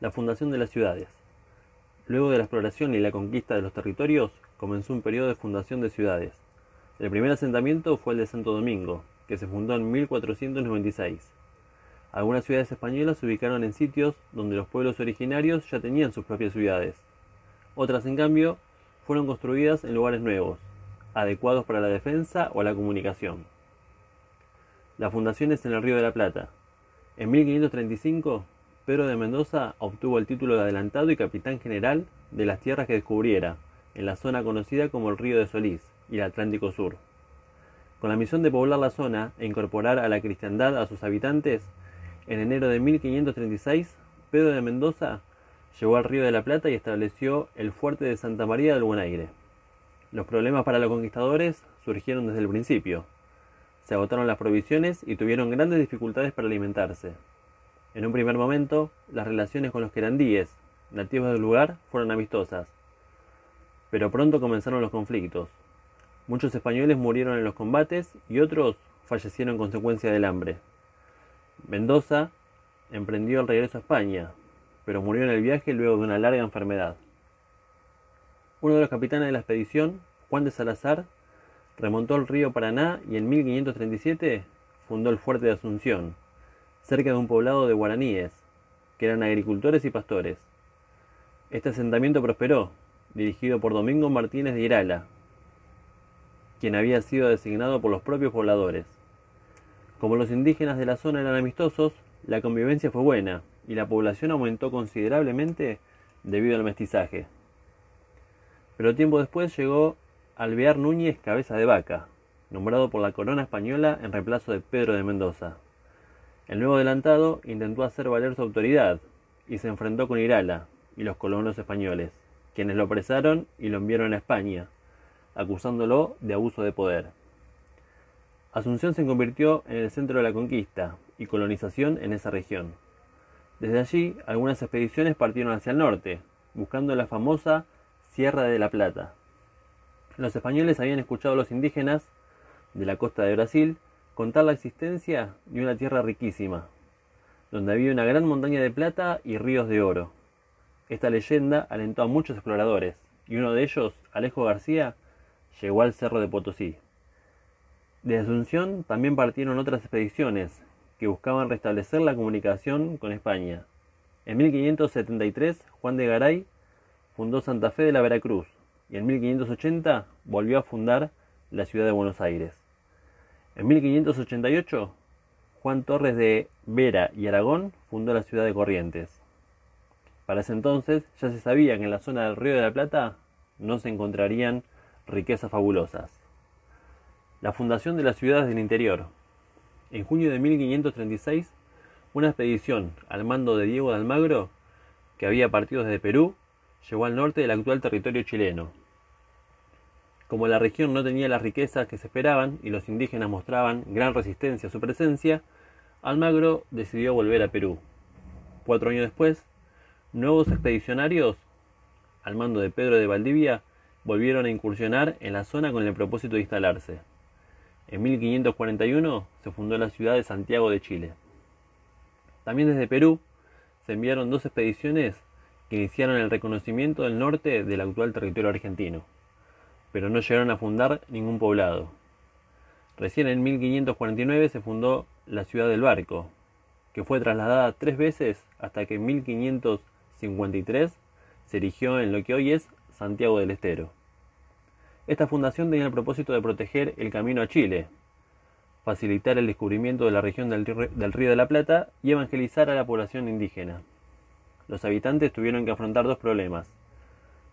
La fundación de las ciudades. Luego de la exploración y la conquista de los territorios, comenzó un periodo de fundación de ciudades. El primer asentamiento fue el de Santo Domingo, que se fundó en 1496. Algunas ciudades españolas se ubicaron en sitios donde los pueblos originarios ya tenían sus propias ciudades. Otras, en cambio, fueron construidas en lugares nuevos, adecuados para la defensa o la comunicación. La fundación es en el Río de la Plata. En 1535, Pedro de Mendoza obtuvo el título de adelantado y capitán general de las tierras que descubriera, en la zona conocida como el Río de Solís y el Atlántico Sur. Con la misión de poblar la zona e incorporar a la cristiandad a sus habitantes, en enero de 1536, Pedro de Mendoza llegó al Río de la Plata y estableció el fuerte de Santa María del Buen Aire. Los problemas para los conquistadores surgieron desde el principio. Se agotaron las provisiones y tuvieron grandes dificultades para alimentarse. En un primer momento, las relaciones con los querandíes, nativos del lugar, fueron amistosas. Pero pronto comenzaron los conflictos. Muchos españoles murieron en los combates y otros fallecieron en consecuencia del hambre. Mendoza emprendió el regreso a España, pero murió en el viaje luego de una larga enfermedad. Uno de los capitanes de la expedición, Juan de Salazar, remontó el río Paraná y en 1537 fundó el fuerte de Asunción, cerca de un poblado de guaraníes, que eran agricultores y pastores. Este asentamiento prosperó, dirigido por Domingo Martínez de Irala, quien había sido designado por los propios pobladores. Como los indígenas de la zona eran amistosos, la convivencia fue buena y la población aumentó considerablemente debido al mestizaje. Pero tiempo después llegó Alvear Núñez Cabeza de Vaca, nombrado por la corona española en reemplazo de Pedro de Mendoza. El nuevo adelantado intentó hacer valer su autoridad y se enfrentó con Irala y los colonos españoles, quienes lo apresaron y lo enviaron a España, acusándolo de abuso de poder. Asunción se convirtió en el centro de la conquista y colonización en esa región. Desde allí, algunas expediciones partieron hacia el norte, buscando la famosa Sierra de la Plata. Los españoles habían escuchado a los indígenas de la costa de Brasil contar la existencia de una tierra riquísima, donde había una gran montaña de plata y ríos de oro. Esta leyenda alentó a muchos exploradores, y uno de ellos, Alejo García, llegó al Cerro de Potosí. De Asunción también partieron otras expediciones que buscaban restablecer la comunicación con España. En 1573, Juan de Garay fundó Santa Fe de la Veracruz y en 1580 volvió a fundar la ciudad de Buenos Aires. En 1588, Juan Torres de Vera y Aragón fundó la ciudad de Corrientes. Para ese entonces ya se sabía que en la zona del Río de la Plata no se encontrarían riquezas fabulosas. La fundación de las ciudades del interior. En junio de 1536, una expedición al mando de Diego de Almagro, que había partido desde Perú, llegó al norte del actual territorio chileno. Como la región no tenía las riquezas que se esperaban y los indígenas mostraban gran resistencia a su presencia, Almagro decidió volver a Perú. Cuatro años después, nuevos expedicionarios, al mando de Pedro de Valdivia, volvieron a incursionar en la zona con el propósito de instalarse. En 1541 se fundó la ciudad de Santiago de Chile. También desde Perú se enviaron dos expediciones que iniciaron el reconocimiento del norte del actual territorio argentino, pero no llegaron a fundar ningún poblado. Recién en 1549 se fundó la ciudad del Barco, que fue trasladada tres veces hasta que en 1553 se erigió en lo que hoy es Santiago del Estero. Esta fundación tenía el propósito de proteger el camino a Chile, facilitar el descubrimiento de la región del, Río de la Plata y evangelizar a la población indígena. Los habitantes tuvieron que afrontar dos problemas.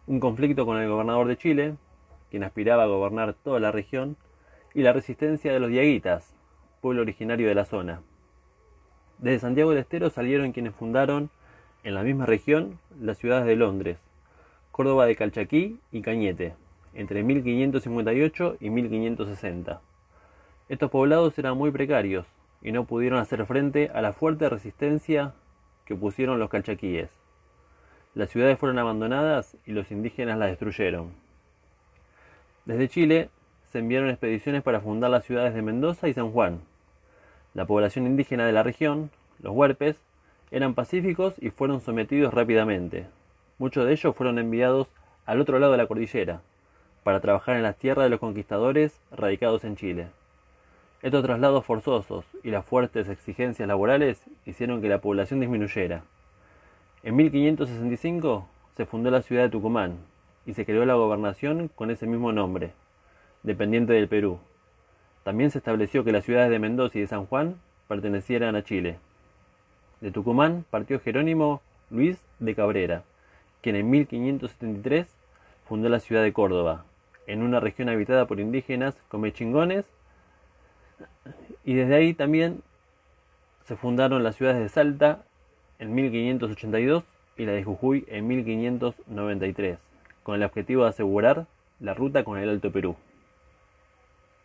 Un conflicto con el gobernador de Chile, quien aspiraba a gobernar toda la región, y la resistencia de los diaguitas, pueblo originario de la zona. Desde Santiago del Estero salieron quienes fundaron, en la misma región, las ciudades de Londres, Córdoba de Calchaquí y Cañete, entre 1558 y 1560. Estos poblados eran muy precarios y no pudieron hacer frente a la fuerte resistencia que pusieron los calchaquíes. Las ciudades fueron abandonadas y los indígenas las destruyeron. Desde Chile se enviaron expediciones para fundar las ciudades de Mendoza y San Juan. La población indígena de la región, los huerpes, Eran pacíficos y fueron sometidos rápidamente. Muchos de ellos fueron enviados al otro lado de la cordillera, para trabajar en las tierras de los conquistadores radicados en Chile. Estos traslados forzosos y las fuertes exigencias laborales hicieron que la población disminuyera. En 1565 se fundó la ciudad de Tucumán y se creó la gobernación con ese mismo nombre, dependiente del Perú. También se estableció que las ciudades de Mendoza y de San Juan pertenecieran a Chile. De Tucumán partió Jerónimo Luis de Cabrera, quien en 1573 fundó la ciudad de Córdoba, en una región habitada por indígenas comechingones, y desde ahí también se fundaron las ciudades de Salta en 1582 y la de Jujuy en 1593, con el objetivo de asegurar la ruta con el Alto Perú.